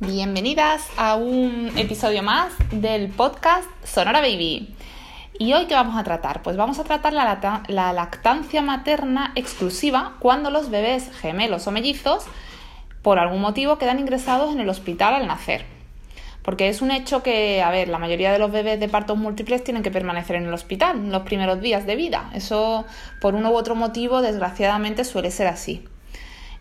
Bienvenidas a un episodio más del podcast Sonora Baby. ¿Y hoy qué vamos a tratar? Pues vamos a tratar la, la, lactancia materna exclusiva cuando los bebés gemelos o mellizos por algún motivo quedan ingresados en el hospital al nacer. Porque es un hecho que, a ver, la mayoría de los bebés de partos múltiples tienen que permanecer en el hospital los primeros días de vida. Eso, por uno u otro motivo, desgraciadamente suele ser así.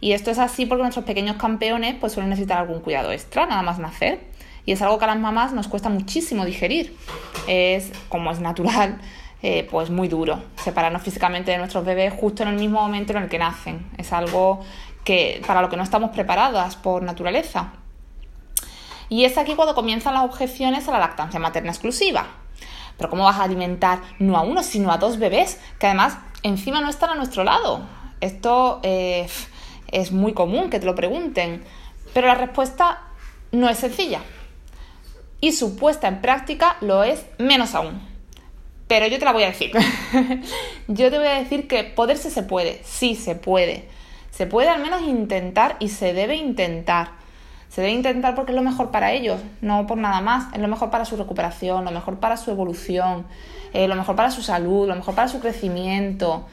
Y esto es así porque nuestros pequeños campeones pues, suelen necesitar algún cuidado extra, nada más nacer. Y es algo que a las mamás nos cuesta muchísimo digerir. Es, como es natural, eh, pues muy duro separarnos físicamente de nuestros bebés justo en el mismo momento en el que nacen. Es algo que para lo que no estamos preparadas por naturaleza. Y es aquí cuando comienzan las objeciones a la lactancia materna exclusiva. Pero ¿cómo vas a alimentar no a uno, sino a dos bebés que además encima no están a nuestro lado? Esto eh, es muy común que te lo pregunten, pero la respuesta no es sencilla. Y su puesta en práctica lo es menos aún. Pero yo te la voy a decir. yo te voy a decir que poderse se puede, sí se puede. Se puede al menos intentar y se debe intentar. Se debe intentar porque es lo mejor para ellos, no por nada más. Es lo mejor para su recuperación, lo mejor para su evolución, eh, lo mejor para su salud, lo mejor para su crecimiento,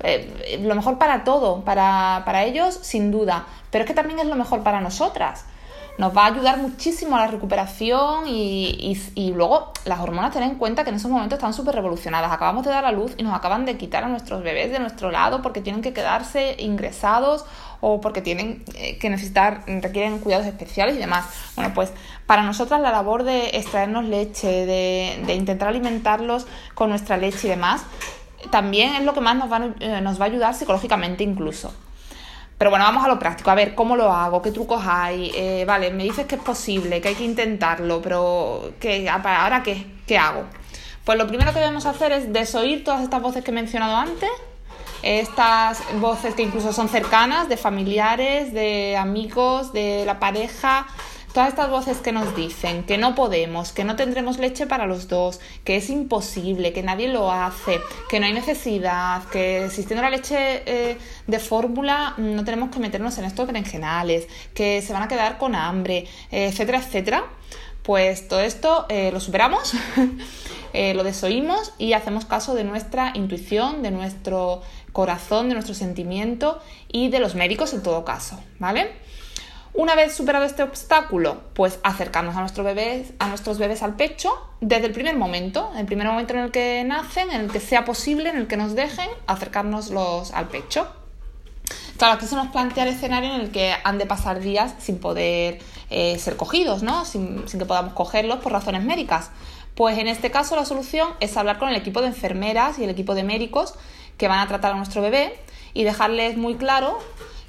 eh, lo mejor para todo, para, para ellos sin duda. Pero es que también es lo mejor para nosotras nos va a ayudar muchísimo a la recuperación y, y, luego las hormonas tener en cuenta que en esos momentos están súper revolucionadas. Acabamos de dar a luz y nos acaban de quitar a nuestros bebés de nuestro lado porque tienen que quedarse ingresados o porque tienen eh, que necesitar, requieren cuidados especiales y demás. Bueno, pues para nosotras la labor de extraernos leche, de, de intentar alimentarlos con nuestra leche y demás, también es lo que más nos va, eh, nos va a ayudar psicológicamente incluso. Pero bueno, vamos a lo práctico, a ver cómo lo hago, qué trucos hay. Eh, vale, me dices que es posible, que hay que intentarlo, pero ¿qué, ¿ahora qué? ¿Qué hago? Pues lo primero que debemos hacer es desoír todas estas voces que he mencionado antes, estas voces que incluso son cercanas, de familiares, de amigos, de la pareja, Todas estas voces que nos dicen que no podemos, que no tendremos leche para los dos, que es imposible, que nadie lo hace, que no hay necesidad, que existiendo la leche eh, de fórmula no tenemos que meternos en estos berenjenales, que se van a quedar con hambre, etcétera, etcétera. Pues todo esto eh, lo superamos, eh, lo desoímos y hacemos caso de nuestra intuición, de nuestro corazón, de nuestro sentimiento y de los médicos en todo caso, ¿vale? Una vez superado este obstáculo, pues acercarnos a, nuestro bebé, a nuestros bebés al pecho desde el primer momento, el primer momento en el que nacen, en el que sea posible, en el que nos dejen acercarnoslos al pecho. Claro, aquí se nos plantea el escenario en el que han de pasar días sin poder eh, ser cogidos, ¿no? Sin, sin que podamos cogerlos por razones médicas. Pues en este caso la solución es hablar con el equipo de enfermeras y el equipo de médicos que van a tratar a nuestro bebé y dejarles muy claro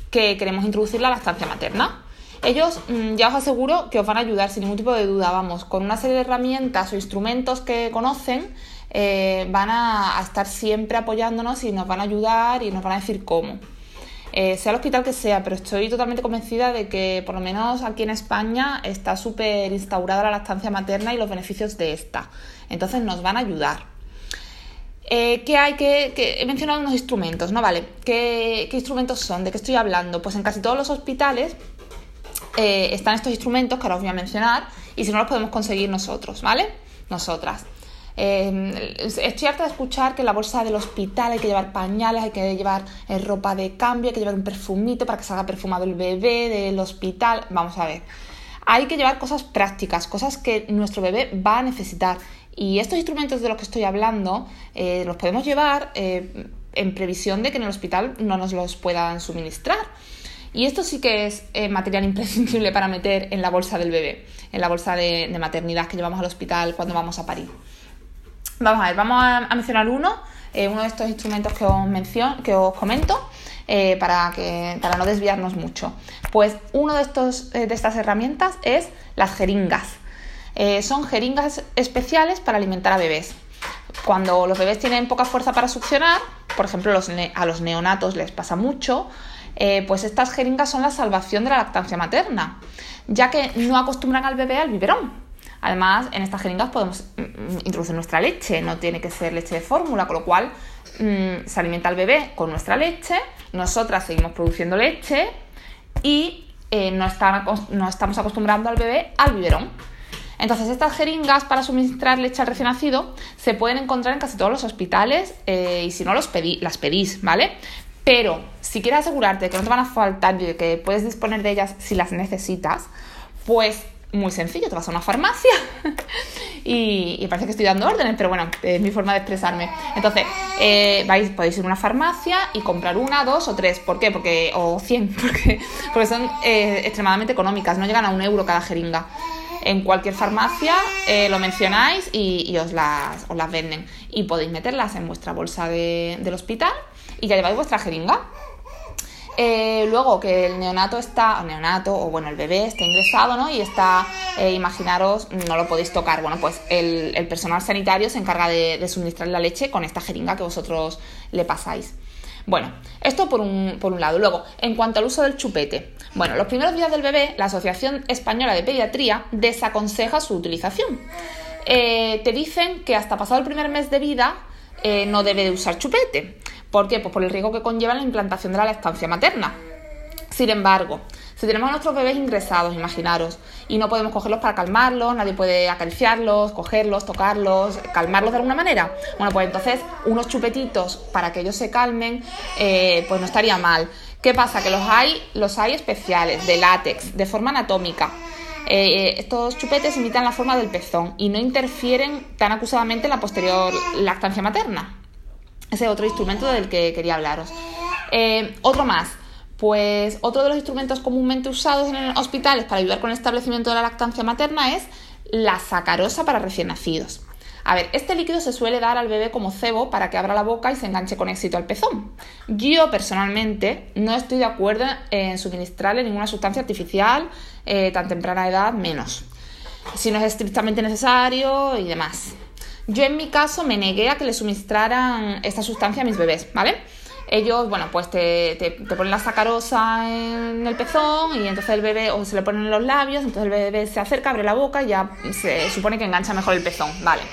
que queremos introducir la lactancia materna. Ellos mm, ya os aseguro que os van a ayudar sin ningún tipo de duda, vamos, con una serie de herramientas o instrumentos que conocen, eh, van a, estar siempre apoyándonos y nos van a ayudar y nos van a decir cómo. Eh, sea el hospital que sea, pero estoy totalmente convencida de que por lo menos aquí en España está súper instaurada la lactancia materna y los beneficios de esta. Entonces nos van a ayudar. Eh, ¿Qué hay que, He mencionado unos instrumentos, ¿no? Vale. ¿Qué, ¿Qué, instrumentos son? ¿De qué estoy hablando? Pues en casi todos los hospitales eh, están estos instrumentos que ahora os voy a mencionar y si no los podemos conseguir nosotros, ¿vale? Nosotras. Eh, estoy harta de escuchar que en la bolsa del hospital hay que llevar pañales, hay que llevar eh, ropa de cambio, hay que llevar un perfumito para que salga perfumado el bebé del hospital. Vamos a ver. Hay que llevar cosas prácticas, cosas que nuestro bebé va a necesitar. Y estos instrumentos de los que estoy hablando los podemos llevar en previsión de que en el hospital no nos los puedan suministrar. Y esto sí que es eh, material imprescindible para meter en la bolsa del bebé, en la bolsa de, maternidad que llevamos al hospital cuando vamos a parir. Vamos a ver, vamos a, mencionar uno, eh, uno de estos instrumentos que os, que os comento. Eh, para, que, para no desviarnos mucho. Pues uno de, de estas herramientas es las jeringas. son jeringas especiales para alimentar a bebés. Cuando los bebés tienen poca fuerza para succionar, por ejemplo a los neonatos les pasa mucho, eh, pues estas jeringas son la salvación de la lactancia materna, ya que no acostumbran al bebé al biberón. Además, en estas jeringas podemos mm, mm, introducir nuestra leche, no tiene que ser leche de fórmula, con lo cual mm, se alimenta al bebé con nuestra leche, nosotras seguimos produciendo leche y eh, no, no estamos acostumbrando al bebé al biberón. Entonces, estas jeringas para suministrar leche al recién nacido se pueden encontrar en casi todos los hospitales eh, y si no, las pedís, ¿vale? Pero si quieres asegurarte que no te van a faltar y que puedes disponer de ellas si las necesitas, pues muy sencillo, te vas a una farmacia y, parece que estoy dando órdenes, pero bueno, es mi forma de expresarme. Entonces, eh, vais, podéis ir a una farmacia y comprar una, dos o tres. ¿Por qué? Porque, o cien, porque, porque son eh, extremadamente económicas, no llegan a un euro cada jeringa en cualquier farmacia eh, lo mencionáis y, os, las, las, venden. Y podéis meterlas en vuestra bolsa del hospital y ya lleváis vuestra jeringa. Eh, luego que el neonato está, neonato, o bueno, el bebé está ingresado, ¿no? Y está, eh, imaginaros, no lo podéis tocar. Bueno, pues el, personal sanitario se encarga de, suministrar la leche con esta jeringa que vosotros le pasáis. Bueno, esto por un, por un lado. Luego, en cuanto al uso del chupete. Bueno, los primeros días del bebé, la Asociación Española de Pediatría desaconseja su utilización. Eh, te dicen que hasta pasado el primer mes de vida no debe de usar chupete. ¿Por qué? Pues por el riesgo que conlleva la implantación de la lactancia materna. Sin embargo, si tenemos a nuestros bebés ingresados, imaginaros, y no podemos cogerlos para calmarlos, nadie puede acariciarlos, cogerlos, tocarlos, calmarlos de alguna manera, bueno, pues entonces unos chupetitos para que ellos se calmen, eh, pues no estaría mal. ¿Qué pasa? Que los hay, los hay especiales, de látex, de forma anatómica. Eh, estos chupetes imitan la forma del pezón y no interfieren tan acusadamente en la posterior lactancia materna. Ese es otro instrumento del que quería hablaros. Eh, otro más, pues otro de los instrumentos comúnmente usados en hospitales para ayudar con el establecimiento de la lactancia materna es la sacarosa para recién nacidos. A ver, este líquido se suele dar al bebé como cebo para que abra la boca y se enganche con éxito al pezón. Yo personalmente no estoy de acuerdo en suministrarle ninguna sustancia artificial eh, tan temprana edad, menos. Si no es estrictamente necesario y demás. Yo en mi caso me negué a que le suministraran esta sustancia a mis bebés, ¿vale? ellos, bueno, pues te, te, ponen la sacarosa en el pezón y entonces el bebé, o se le ponen en los labios, entonces el bebé se acerca, abre la boca y ya se supone que engancha mejor el pezón, ¿vale?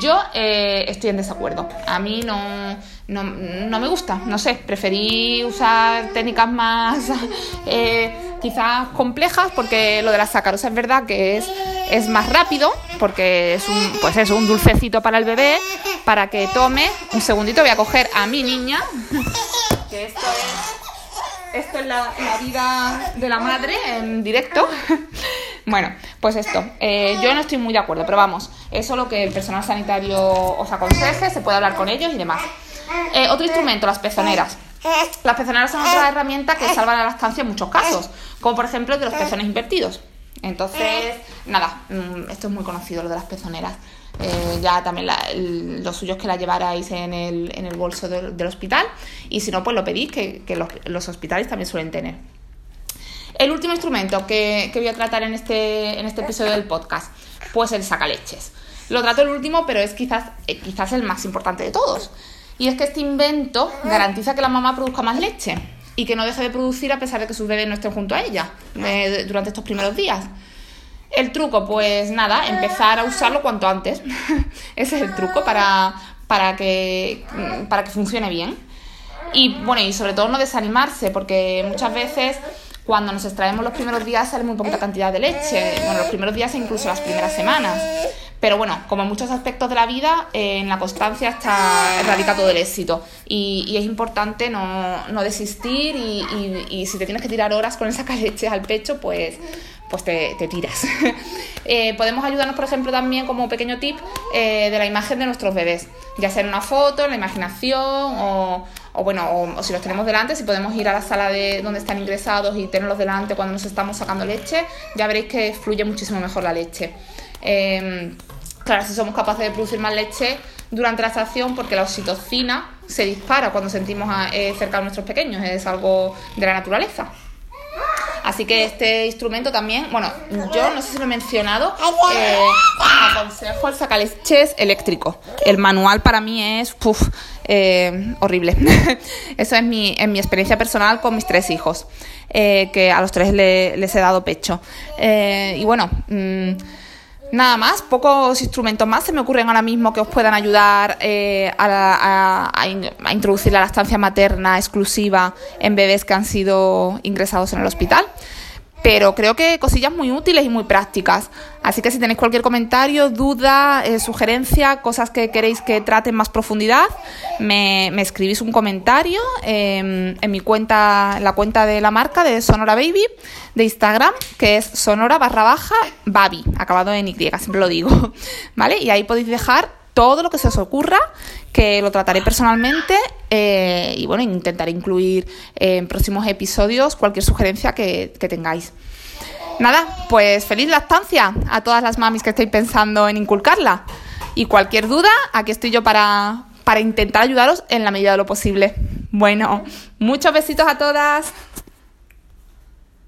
Yo eh, estoy en desacuerdo. A mí no, no, no, me gusta, no sé, preferí usar técnicas más eh, quizás complejas porque lo de la sacarosa es verdad que es, es más rápido porque es un, pues es un dulcecito para el bebé para que tome. Un segundito voy a coger a mi niña, que esto es, esto es la, vida de la madre en directo. Bueno, pues esto, eh, yo no estoy muy de acuerdo, pero vamos, eso es lo que el personal sanitario os aconseje, se puede hablar con ellos y demás. Eh, otro instrumento, las pezoneras. Las pezoneras son otra herramienta que salva la lactancia en muchos casos, como por ejemplo de los pezones invertidos. Entonces, nada, mm, esto es muy conocido, lo de las pezoneras. Eh, ya también lo suyo es que la llevarais en el, en el bolso del hospital y si no, pues lo pedís, que, los, los, hospitales también suelen tener. El último instrumento que, que voy a tratar en este, en este episodio del podcast, pues el sacaleches. Lo trato el último, pero es quizás, eh, quizás el más importante de todos. Y es que este invento garantiza que la mamá produzca más leche y que no deje de producir a pesar de que sus bebés no estén junto a ella eh, durante estos primeros días. El truco, pues nada, empezar a usarlo cuanto antes. Ese es el truco para, para, que, para que funcione bien. Y bueno, y sobre todo no desanimarse, porque muchas veces cuando nos extraemos los primeros días sale muy poquita cantidad de leche. Bueno, los primeros días e incluso las primeras semanas. Pero bueno, como en muchos aspectos de la vida, eh, en la constancia está radica todo el éxito. Y, es importante no, desistir y, si te tienes que tirar horas con el sacaleches al pecho, pues, pues te, tiras. Eh, podemos ayudarnos, por ejemplo, también como pequeño tip eh, de la imagen de nuestros bebés, ya sea en una foto, en la imaginación o, bueno, o, si los tenemos delante, si podemos ir a la sala de donde están ingresados y tenerlos delante cuando nos estamos sacando leche, ya veréis que fluye muchísimo mejor la leche. Em, claro, si somos capaces de producir más leche durante la estación, porque la oxitocina se dispara cuando sentimos eh, cerca a nuestros pequeños, es algo de la naturaleza. Así que este instrumento también, bueno, yo no sé si lo he mencionado, eh, aconsejo el sacaleches eléctrico. El manual para mí es eh, horrible. Eso es mi, en mi experiencia personal con mis tres hijos, eh, que a los tres les he dado pecho. y bueno... Mm, Nada más, pocos instrumentos más se me ocurren ahora mismo que os puedan ayudar eh, a, introducir la lactancia materna exclusiva en bebés que han sido ingresados en el hospital. Pero creo que cosillas muy útiles y muy prácticas. Así que si tenéis cualquier comentario, duda, eh, sugerencia, cosas que queréis que trate en más profundidad, me, escribís un comentario em, en mi cuenta, la cuenta de la marca de Sonora Baby de Instagram, que es sonora barra baja baby, acabado en Y, siempre lo digo, ¿vale? Y ahí podéis dejar todo lo que se os ocurra, que lo trataré personalmente eh, y bueno, intentaré incluir en próximos episodios cualquier sugerencia que, que tengáis. Nada, pues feliz lactancia a todas las mamis que estéis pensando en inculcarla. Y cualquier duda, aquí estoy yo para, para intentar ayudaros en la medida de lo posible. Bueno, muchos besitos a todas.